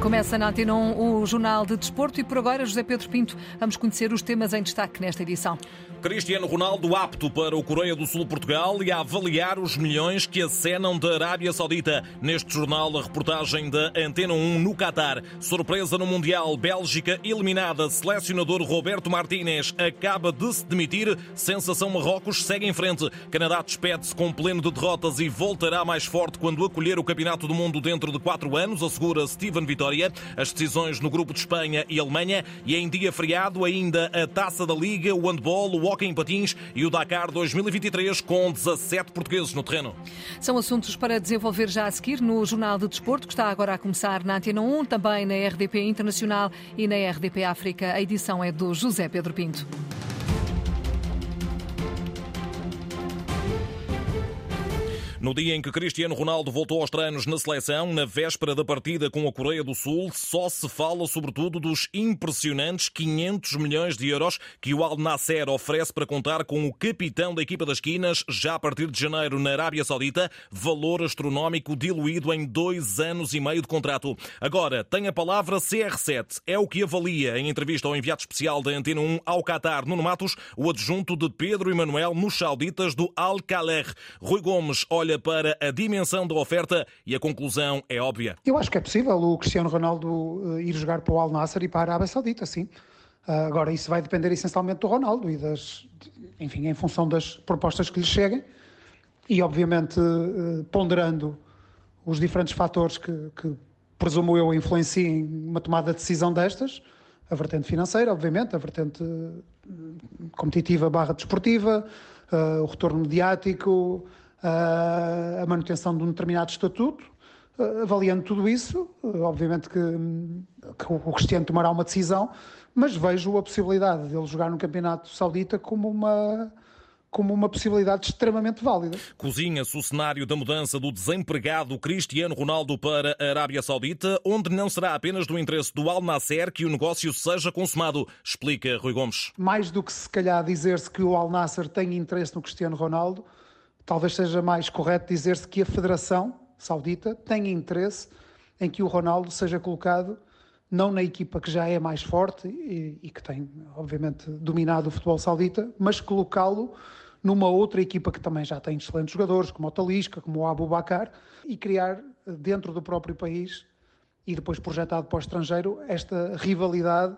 Começa na Antena 1 o Jornal de Desporto e por agora, José Pedro Pinto, vamos conhecer os temas em destaque nesta edição. Cristiano Ronaldo apto para o Coreia do Sul Portugal e a avaliar os milhões que acenam da Arábia Saudita. Neste jornal, a reportagem da Antena 1 no Qatar. Surpresa no Mundial, Bélgica eliminada. Selecionador Roberto Martínez acaba de se demitir. Sensação Marrocos segue em frente. Canadá despede-se com pleno de derrotas e voltará mais forte quando acolher o Campeonato do Mundo dentro de quatro anos, assegura Steven Vitória. As decisões no grupo de Espanha e Alemanha e em dia feriado ainda a Taça da Liga, o handball, o hockey em patins e o Dakar 2023 com 17 portugueses no terreno. São assuntos para desenvolver já a seguir no Jornal de Desporto, que está agora a começar na Antena 1, também na RDP Internacional e na RDP África. A edição é do José Pedro Pinto. No dia em que Cristiano Ronaldo voltou aos treinos na seleção, na véspera da partida com a Coreia do Sul, só se fala sobretudo dos impressionantes 500 milhões de euros que o Al Nasser oferece para contar com o capitão da equipa das quinas já a partir de janeiro na Arábia Saudita, valor astronómico diluído em dois anos e meio de contrato. Agora, tem a palavra CR7. É o que avalia em entrevista ao enviado especial da Antena 1 ao Qatar, Nuno Matos, o adjunto de Pedro Emanuel nos sauditas do Al Khaler. Rui Gomes olha olha para a dimensão da oferta e a conclusão é óbvia. Eu acho que é possível o Cristiano Ronaldo eh, ir jogar para o Al Nassr e para a Arábia Saudita, sim. Ah, agora, isso vai depender essencialmente do Ronaldo e das, enfim, em função das propostas que lhe cheguem e, obviamente, eh, ponderando os diferentes fatores que, que presumo eu influenciem uma tomada de decisão destas, a vertente financeira, obviamente, a vertente eh, competitiva barra desportiva, uh, o retorno mediático, a manutenção de um determinado estatuto. Avaliando tudo isso, obviamente que, que o Cristiano tomará uma decisão, mas vejo a possibilidade de ele jogar no Campeonato Saudita como uma, como uma possibilidade extremamente válida. Cozinha-se o cenário da mudança do desempregado Cristiano Ronaldo para a Arábia Saudita, onde não será apenas do interesse do Al Nasser que o negócio seja consumado, explica Rui Gomes. Mais do que se calhar dizer-se que o Al Nasser tem interesse no Cristiano Ronaldo, talvez seja mais correto dizer-se que a Federação Saudita tem interesse em que o Ronaldo seja colocado não na equipa que já é mais forte e, e que tem, obviamente, dominado o futebol saudita, mas colocá-lo numa outra equipa que também já tem excelentes jogadores, como o Talisca, como o Abu Bakar, e criar dentro do próprio país e depois projetado para o estrangeiro esta rivalidade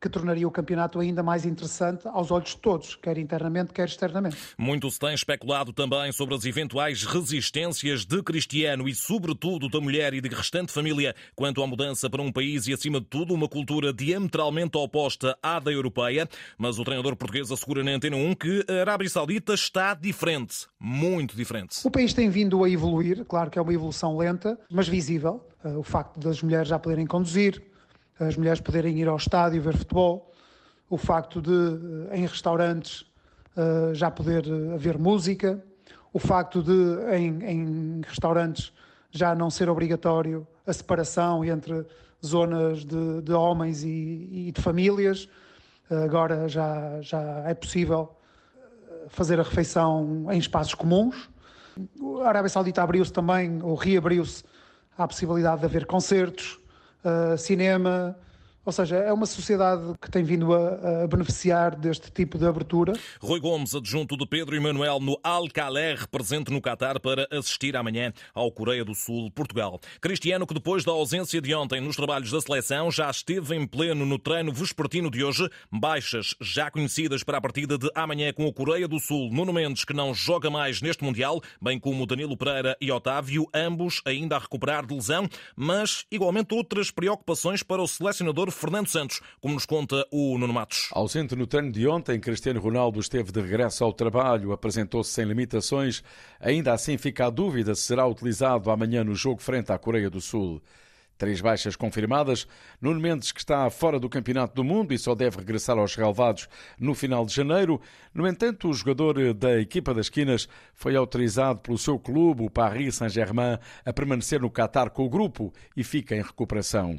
que tornaria o campeonato ainda mais interessante aos olhos de todos, quer internamente, quer externamente. Muito se tem especulado também sobre as eventuais resistências de Cristiano e, sobretudo, da mulher e de restante família quanto à mudança para um país e, acima de tudo, uma cultura diametralmente oposta à da europeia. Mas o treinador português assegura na Antena 1 que a Arábia Saudita está diferente, muito diferente. O país tem vindo a evoluir, claro que é uma evolução lenta, mas visível. Eh, o facto das mulheres já poderem conduzir, as mulheres poderem ir ao estádio ver futebol, o facto de, eh, em restaurantes, eh, já poder eh, haver música, o facto de, em, em restaurantes, já não ser obrigatório a separação entre zonas de, de homens e, e, de famílias. Agora já, já é possível fazer a refeição em espaços comuns. A Arábia Saudita abriu-se também, ou reabriu-se, à possibilidade de haver concertos, uh, cinema, ou seja, é uma sociedade que tem vindo a, a, beneficiar deste tipo de abertura. Rui Gomes, adjunto de Pedro Emanuel no Al Khaler, presente no Qatar para assistir amanhã ao Coreia do Sul, Portugal. Cristiano, que depois da ausência de ontem nos trabalhos da seleção, já esteve em pleno no treino vespertino de hoje. Baixas já conhecidas para a partida de amanhã com a Coreia do Sul. Nuno Mendes, que não joga mais neste Mundial, bem como Danilo Pereira e Otávio, ambos ainda a recuperar de lesão, mas igualmente outras preocupações para o selecionador Fernando Santos, como nos conta o Nuno Matos. Ausente no treino de ontem, Cristiano Ronaldo esteve de regresso ao trabalho, apresentou-se sem limitações. Ainda assim fica a dúvida se será utilizado amanhã no jogo frente à Coreia do Sul. Três baixas confirmadas. Nuno Mendes, que está fora do Campeonato do Mundo e só deve regressar aos relevados no final de janeiro. No entanto, o jogador da equipa das esquinas foi autorizado pelo seu clube, o Paris Saint-Germain, a permanecer no Qatar com o grupo e fica em recuperação.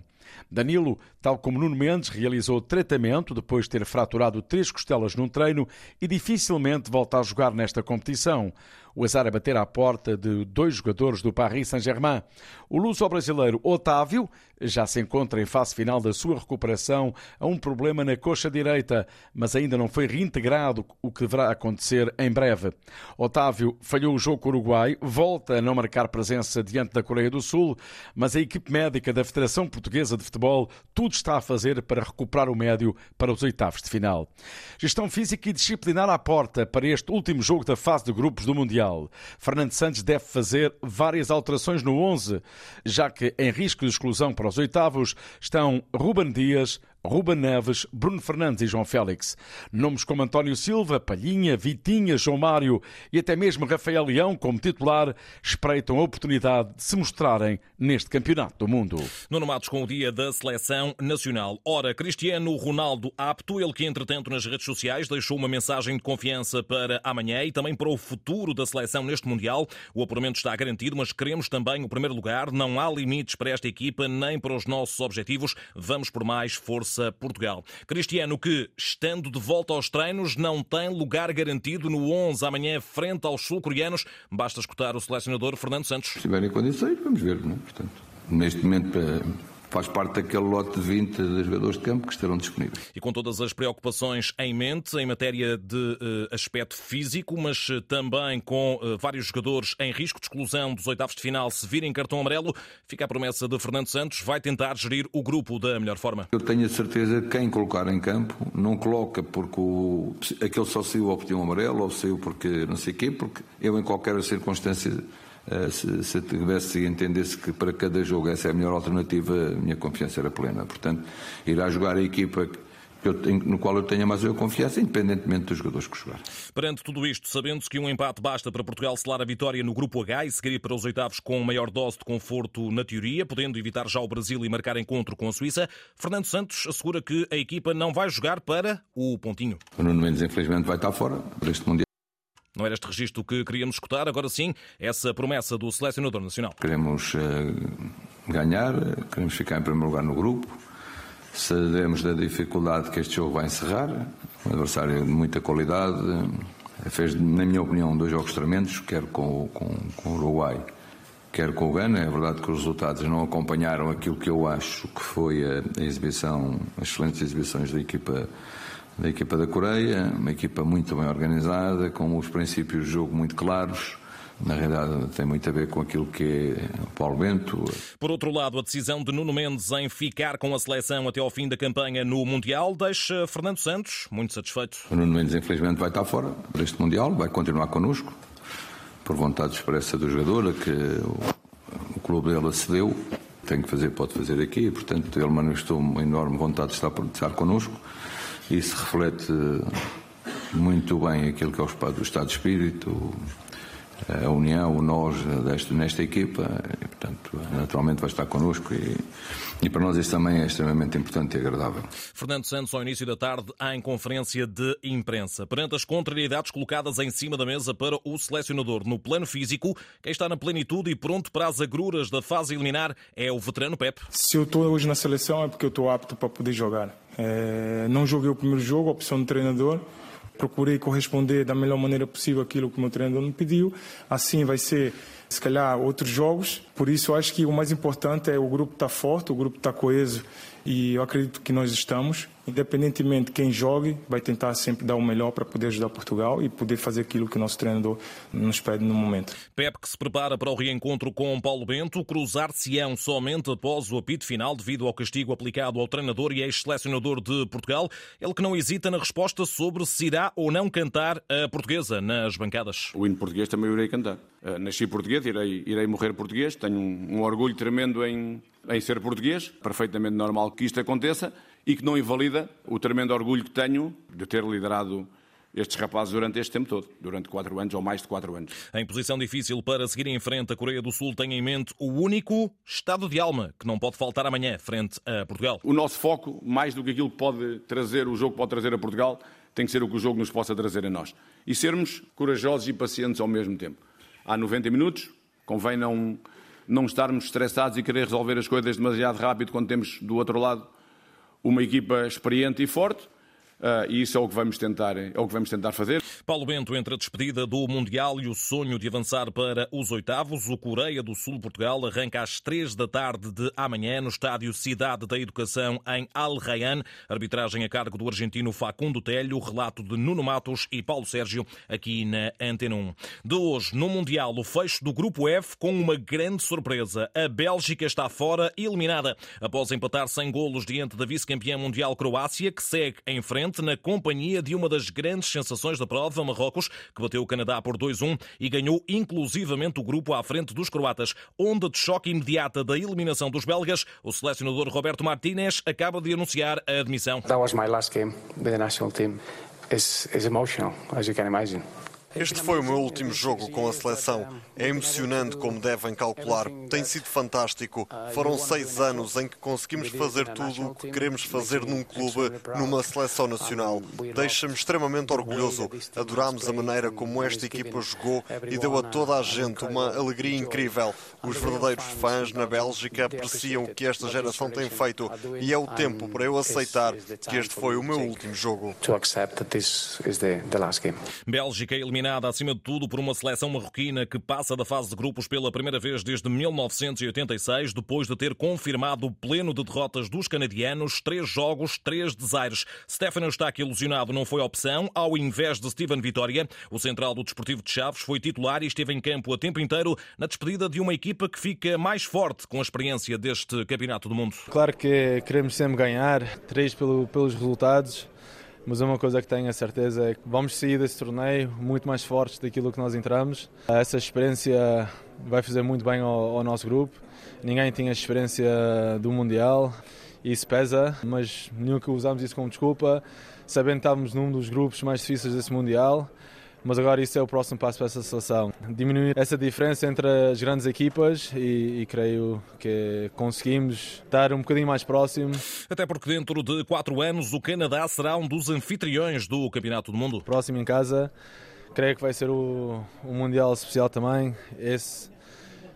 Danilo, tal como Nuno Mendes, realizou tratamento depois de ter fraturado três costelas num treino e dificilmente volta a jogar nesta competição. O azar a bater à porta de dois jogadores do Paris Saint-Germain. O luso-brasileiro Otávio já se encontra em fase final da sua recuperação a um problema na coxa direita, mas ainda não foi reintegrado, o que deverá acontecer em breve. Otávio falhou o jogo com o Uruguai, volta a não marcar presença diante da Coreia do Sul, mas a equipe médica da Federação Portuguesa de Futebol tudo está a fazer para recuperar o médio para os oitavos de final. Gestão física e disciplinar à porta para este último jogo da fase de grupos do Mundial. Fernando Santos deve fazer várias alterações no 11, já que em risco de exclusão para os oitavos estão Ruben Dias, Ruben Neves, Bruno Fernandes e João Félix. Nomes como António Silva, Palhinha, Vitinha, João Mário e até mesmo Rafael Leão como titular espreitam a oportunidade de se mostrarem neste Campeonato do Mundo. Nuno Matos com o dia da Seleção Nacional. Ora, Cristiano Ronaldo apto, ele que entretanto nas redes sociais deixou uma mensagem de confiança para amanhã e também para o futuro da seleção neste Mundial. O apuramento está garantido, mas queremos também o primeiro lugar. Não há limites para esta equipa nem para os nossos objetivos. Vamos por mais força Força Portugal. Cristiano, que, estando de volta aos treinos, não tem lugar garantido no 11 amanhã frente aos sul-coreanos. Basta escutar o selecionador Fernando Santos. Se estiverem em condições, vamos ver. É? Portanto, neste momento, faz parte daquele lote de 20 de jogadores de campo que estarão disponíveis. E com todas as preocupações em mente, em matéria de uh, aspecto físico, mas uh, também com uh, vários jogadores em risco de exclusão dos oitavos de final se virem cartão amarelo, fica a promessa de Fernando Santos, vai tentar gerir o grupo da melhor forma. Eu tenho a certeza que quem colocar em campo não coloca porque o, aquele só saiu ao pedir um amarelo ou saiu porque não sei o quê, porque eu em qualquer circunstância eh, se, se tivesse e entendesse que para cada jogo essa é a melhor alternativa, a minha confiança era plena. Portanto, irá jogar a equipa tenho, no qual eu tenho a maior confiança, independentemente dos jogadores que jogar. Perante tudo isto, sabendo-se que um empate basta para Portugal selar a vitória no Grupo H e seguir para os oitavos com maior dose de conforto na teoria, podendo evitar já o Brasil e marcar encontro com a Suíça, Fernando Santos assegura que a equipa não vai jogar para o pontinho. O Nuno Mendes, infelizmente, vai estar fora deste Mundial. Não era este registro que queríamos escutar, agora sim, essa promessa do selecionador nacional. Queremos uh, ganhar, queremos ficar em primeiro lugar no grupo. Sabemos da dificuldade que este jogo vai encerrar. Um adversário de muita qualidade. Fez, na minha opinião, dois jogos tremendos, quer com, com, com o Uruguai, quer com o Gana. É verdade que os resultados não acompanharam aquilo que eu acho que foi a, a exibição, as excelentes exibições da equipa da equipa da Coreia, uma equipa muito bem organizada, com os princípios de jogo muito claros. Na realidade, tem muito a ver com aquilo que é o Paulo Bento. Por outro lado, a decisão de Nuno Mendes em ficar com a seleção até ao fim da campanha no Mundial deixa Fernando Santos muito satisfeito. O Nuno Mendes, infelizmente, vai estar fora deste Mundial, vai continuar connosco, por vontade expressa do jogador, que o, o clube dele acedeu. Tem que fazer, pode fazer aqui, portanto, ele manifestou uma enorme vontade de estar, de estar connosco. Isso reflete muito bem aquilo que é o estado de espírito, a união, o nós desta, nesta equipa, e, portanto, naturalmente vai estar connosco e, e, para nós isso também é extremamente importante e agradável. Fernando Santos, ao início da tarde, em conferência de imprensa. Perante as contrariedades colocadas em cima da mesa para o selecionador no plano físico, quem está na plenitude e pronto para as agruras da fase eliminar é o veterano Pep. Se eu estou hoje na seleção é porque eu estou apto para poder jogar. É, não joguei o primeiro jogo, opção do treinador. Procurei corresponder da melhor maneira possível aquilo que o meu treinador me pediu. Assim vai ser, se calhar, outros jogos. Por isso, eu acho que o mais importante é o grupo estar tá forte, o grupo estar tá coeso. E eu acredito que nós estamos independentemente de quem jogue, vai tentar sempre dar o melhor para poder ajudar Portugal e poder fazer aquilo que o nosso treinador nos pede no momento. Pep que se prepara para o reencontro com Paulo Bento, cruzar-se-ão somente após o apito final devido ao castigo aplicado ao treinador e ex-selecionador de Portugal. Ele que não hesita na resposta sobre se irá ou não cantar a portuguesa nas bancadas. O hino português também eu irei cantar. Uh, nasci português, irei, irei morrer português, tenho um, um orgulho tremendo em, em ser português, perfeitamente normal que isto aconteça e que não invalida o tremendo orgulho que tenho de ter liderado estes rapazes durante este tempo todo, durante quatro anos ou mais de quatro anos. Em posição difícil para seguir em frente, a Coreia do Sul tem em mente o único estado de alma que não pode faltar amanhã frente a Portugal. O nosso foco, mais do que aquilo que pode trazer, o jogo pode trazer a Portugal, tem que ser o que o jogo nos possa trazer a nós. E sermos corajosos e pacientes ao mesmo tempo. Há 90 minutos, convém não, não estarmos estressados e querer resolver as coisas demasiado rápido quando temos do outro lado uma equipa experiente e forte. Uh, e isso é o que vamos tentar, é o que vamos tentar fazer. Paulo Bento, entre a despedida do Mundial e o sonho de avançar para os oitavos, o Coreia do Sul-Portugal arranca às três da tarde de amanhã no estádio Cidade da Educação em Al Rayyan. Arbitragem a cargo do argentino Facundo Telho, relato de Nuno Matos e Paulo Sérgio aqui na Antena 1. De hoje, no Mundial, o fecho do Grupo F com uma grande surpresa. A Bélgica está fora, eliminada, após empatar sem golos diante da vice-campeã mundial Croácia, que segue em frente na companhia de uma das grandes sensações da prova, Marrocos, que bateu o Canadá por 2-1 e ganhou inclusivamente o grupo à frente dos croatas. Onda de choque imediata da eliminação dos belgas, o selecionador Roberto Martínez acaba de anunciar a admissão. That was my last game with the national team. It's, it's emotional, as you can imagine. Este foi o meu último jogo com a seleção. É emocionante, como devem calcular. Tem sido fantástico. Foram seis anos em que conseguimos fazer tudo o que queremos fazer num clube, numa seleção nacional. Deixa-me extremamente orgulhoso. Adorámos a maneira como esta equipa jogou e deu a toda a gente uma alegria incrível. Os verdadeiros fãs na Bélgica apreciam o que esta geração tem feito e é o tempo para eu aceitar que este foi o meu último jogo. Bélgica eliminada dominada acima de tudo por uma seleção marroquina que passa da fase de grupos pela primeira vez desde 1986, depois de ter confirmado o pleno de derrotas dos canadianos, três jogos, três desaires. Stefano Eustáquio ilusionado não foi opção, ao invés de Steven Vitória. O central do Desportivo de Chaves foi titular e esteve em campo a tempo inteiro na despedida de uma equipa que fica mais forte com a experiência deste Campeonato do Mundo. Claro que queremos sempre ganhar, três pelo, pelos resultados mas uma coisa que tenho a certeza é que vamos sair desse torneio muito mais fortes daquilo que nós entramos. Essa experiência vai fazer muito bem ao, ao nosso grupo. Ninguém tinha experiência do Mundial, isso pesa, mas nunca usamos isso como desculpa, sabendo que estávamos num dos grupos mais difíceis desse Mundial mas agora isso é o próximo passo para essa seleção. Diminuir essa diferença entre as grandes equipas e, e, creio que conseguimos estar um bocadinho mais próximo. Até porque dentro de quatro anos o Canadá será um dos anfitriões do Campeonato do Mundo. Próximo em casa, creio que vai ser o, o Mundial especial também. Esse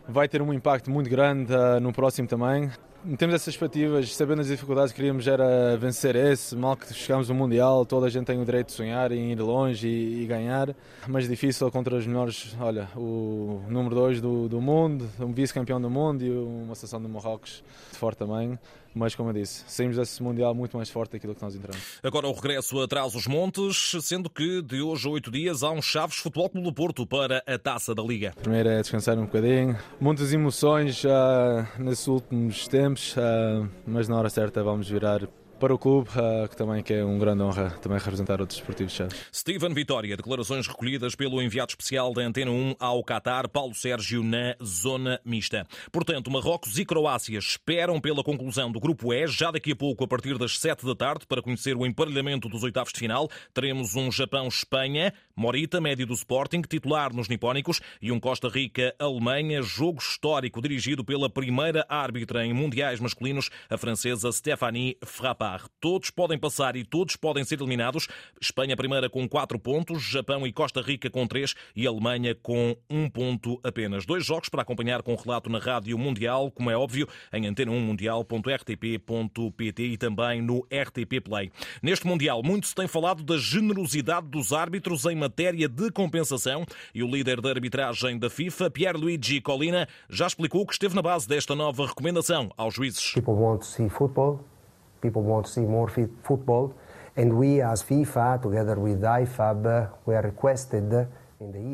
vai ter um impacto muito grande uh, no próximo também temos essas expectativas, sabendo as dificuldades que queríamos era vencer esse, mal que chegamos no Mundial, toda a gente tem o direito de sonhar em ir longe e, e ganhar, mas difícil contra os melhores, olha, o número 2 do, do mundo, um vice-campeão do mundo e uma seleção do Marrocos de forte também. Mas, como eu disse, saímos desse Mundial muito mais forte daquilo que nós entramos. Agora o regresso atrás os montes, sendo que de hoje a oito dias há um Chaves Futebol Clube do Porto para a Taça da Liga. Primeiro é descansar um bocadinho. Muitas emoções já nesses últimos tempos, uh, mas na hora certa vamos virar para o clube, ah, que também que é uma grande honra também representar outros esportivos chaves. Steven Vitória, declarações recolhidas pelo enviado especial da Antena 1 ao Qatar, Paulo Sérgio, na zona mista. Portanto, Marrocos e Croácia esperam pela conclusão do Grupo E, já daqui a pouco, a partir das 7 da tarde, para conhecer o emparelhamento dos oitavos de final. Teremos um Japão-Espanha, Morita, médio do Sporting, titular nos nipónicos, e um Costa Rica-Alemanha, jogo histórico dirigido pela primeira árbitra em mundiais masculinos, a francesa Stéphanie Frappard. Todos podem passar e todos podem ser eliminados. Espanha primeira com 4 pontos, Japão e Costa Rica com 3 e Alemanha com 1 ponto apenas. Dois jogos para acompanhar com relato na Rádio Mundial, como é óbvio, em antena1mundial.rtp.pt e também no RTP Play. Neste Mundial, muito se tem falado da generosidade dos árbitros em matéria de compensação e o líder da arbitragem da FIFA, Pierluigi Colina, já explicou que esteve na base desta nova recomendação aos juízes. People want to see football. People want to see more football. And we as FIFA, together with IFAB, we are requested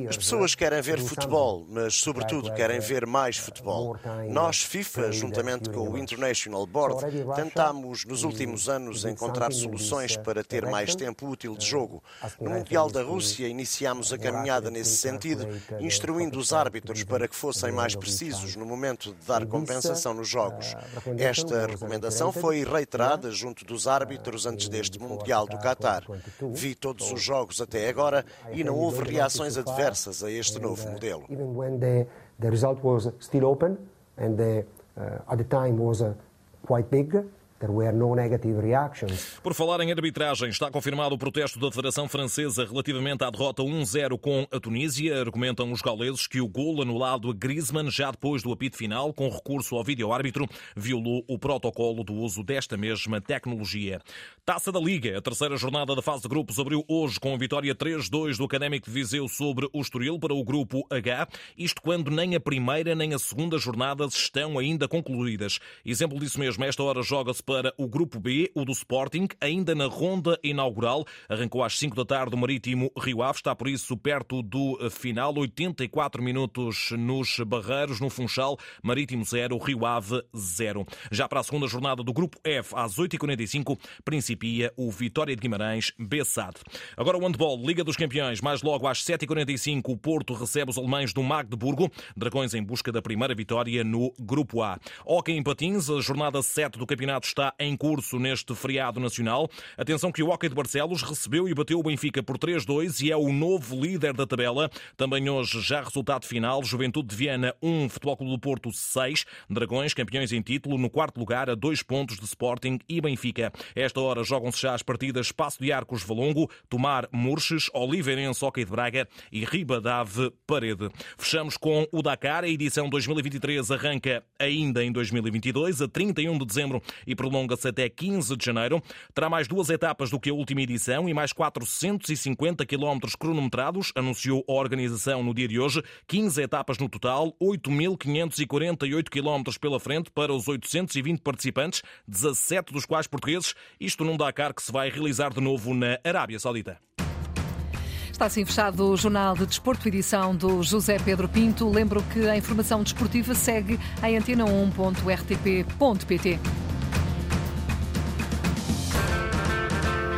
As pessoas querem ver futebol, mas, sobretudo, querem ver mais futebol. Nós, FIFA, juntamente com o International Board, tentamos nos últimos anos encontrar soluções para ter mais tempo útil de jogo. No Mundial da Rússia, iniciámos a caminhada nesse sentido, instruindo os árbitros para que fossem mais precisos no momento de dar compensação nos jogos. Esta recomendação foi reiterada junto dos árbitros antes deste Mundial do Qatar. Vi todos os jogos até agora e não houve reações reações adversas a este novo modelo. Even when the, result was still open and the, uh, at the time was uh, quite big, Por falar em arbitragem, está confirmado o protesto da Federação Francesa relativamente à derrota 1-0 com a Tunísia. Argumentam os gauleses que o gol anulado a Griezmann, já depois do apito final, com recurso ao vídeo-árbitro, violou o protocolo do uso desta mesma tecnologia. Taça da Liga, a terceira jornada da fase de grupos abriu hoje com a vitória 3-2 do Académico de Viseu sobre o Estoril para o grupo H, isto quando nem a primeira nem a segunda jornadas estão ainda concluídas. Exemplo disso mesmo, esta hora joga-se para o Grupo B, o do Sporting, ainda na ronda inaugural. Arrancou às 5 da tarde o Marítimo Rio Ave, está por isso perto do final. 84 minutos nos Barreiros, no Funchal, Marítimo 0, Rio Ave 0. Já para a segunda jornada do Grupo F, às 8h45, principia o Vitória de Guimarães Bessade. Agora o handball, Liga dos Campeões, mais logo às 7h45, o Porto recebe os alemães do Magdeburgo. Dragões em busca da primeira vitória no Grupo A. Hockey em Patins, a jornada 7 do campeonato está em curso neste feriado nacional. Atenção que o Hockey de Barcelos recebeu e bateu o Benfica por 3-2 e é o novo líder da tabela. Também hoje já resultado final, Juventude de Viana 1, Futebol Clube do Porto 6, Dragões campeões em título no quarto lugar a dois pontos de Sporting e Benfica. Esta hora jogam-se já as partidas Passo de Arcos Valongo, Tomar Murches, Oliveirense Hockey de Braga e Ribadave Parede. Fechamos com o Dakar, a edição 2023 arranca ainda em 2022, a 31 de dezembro e prolonga-se até 15 de janeiro. Terá mais duas etapas do que a última edição e mais 450 quilómetros cronometrados, anunciou a organização no dia de hoje. 15 etapas no total, 8.548 quilómetros pela frente para os 820 participantes, 17 dos quais portugueses. Isto num Dakar que se vai realizar de novo na Arábia Saudita. Está assim fechado o Jornal de Desporto, edição do José Pedro Pinto. Lembro que a informação desportiva segue em antena1.rtp.pt.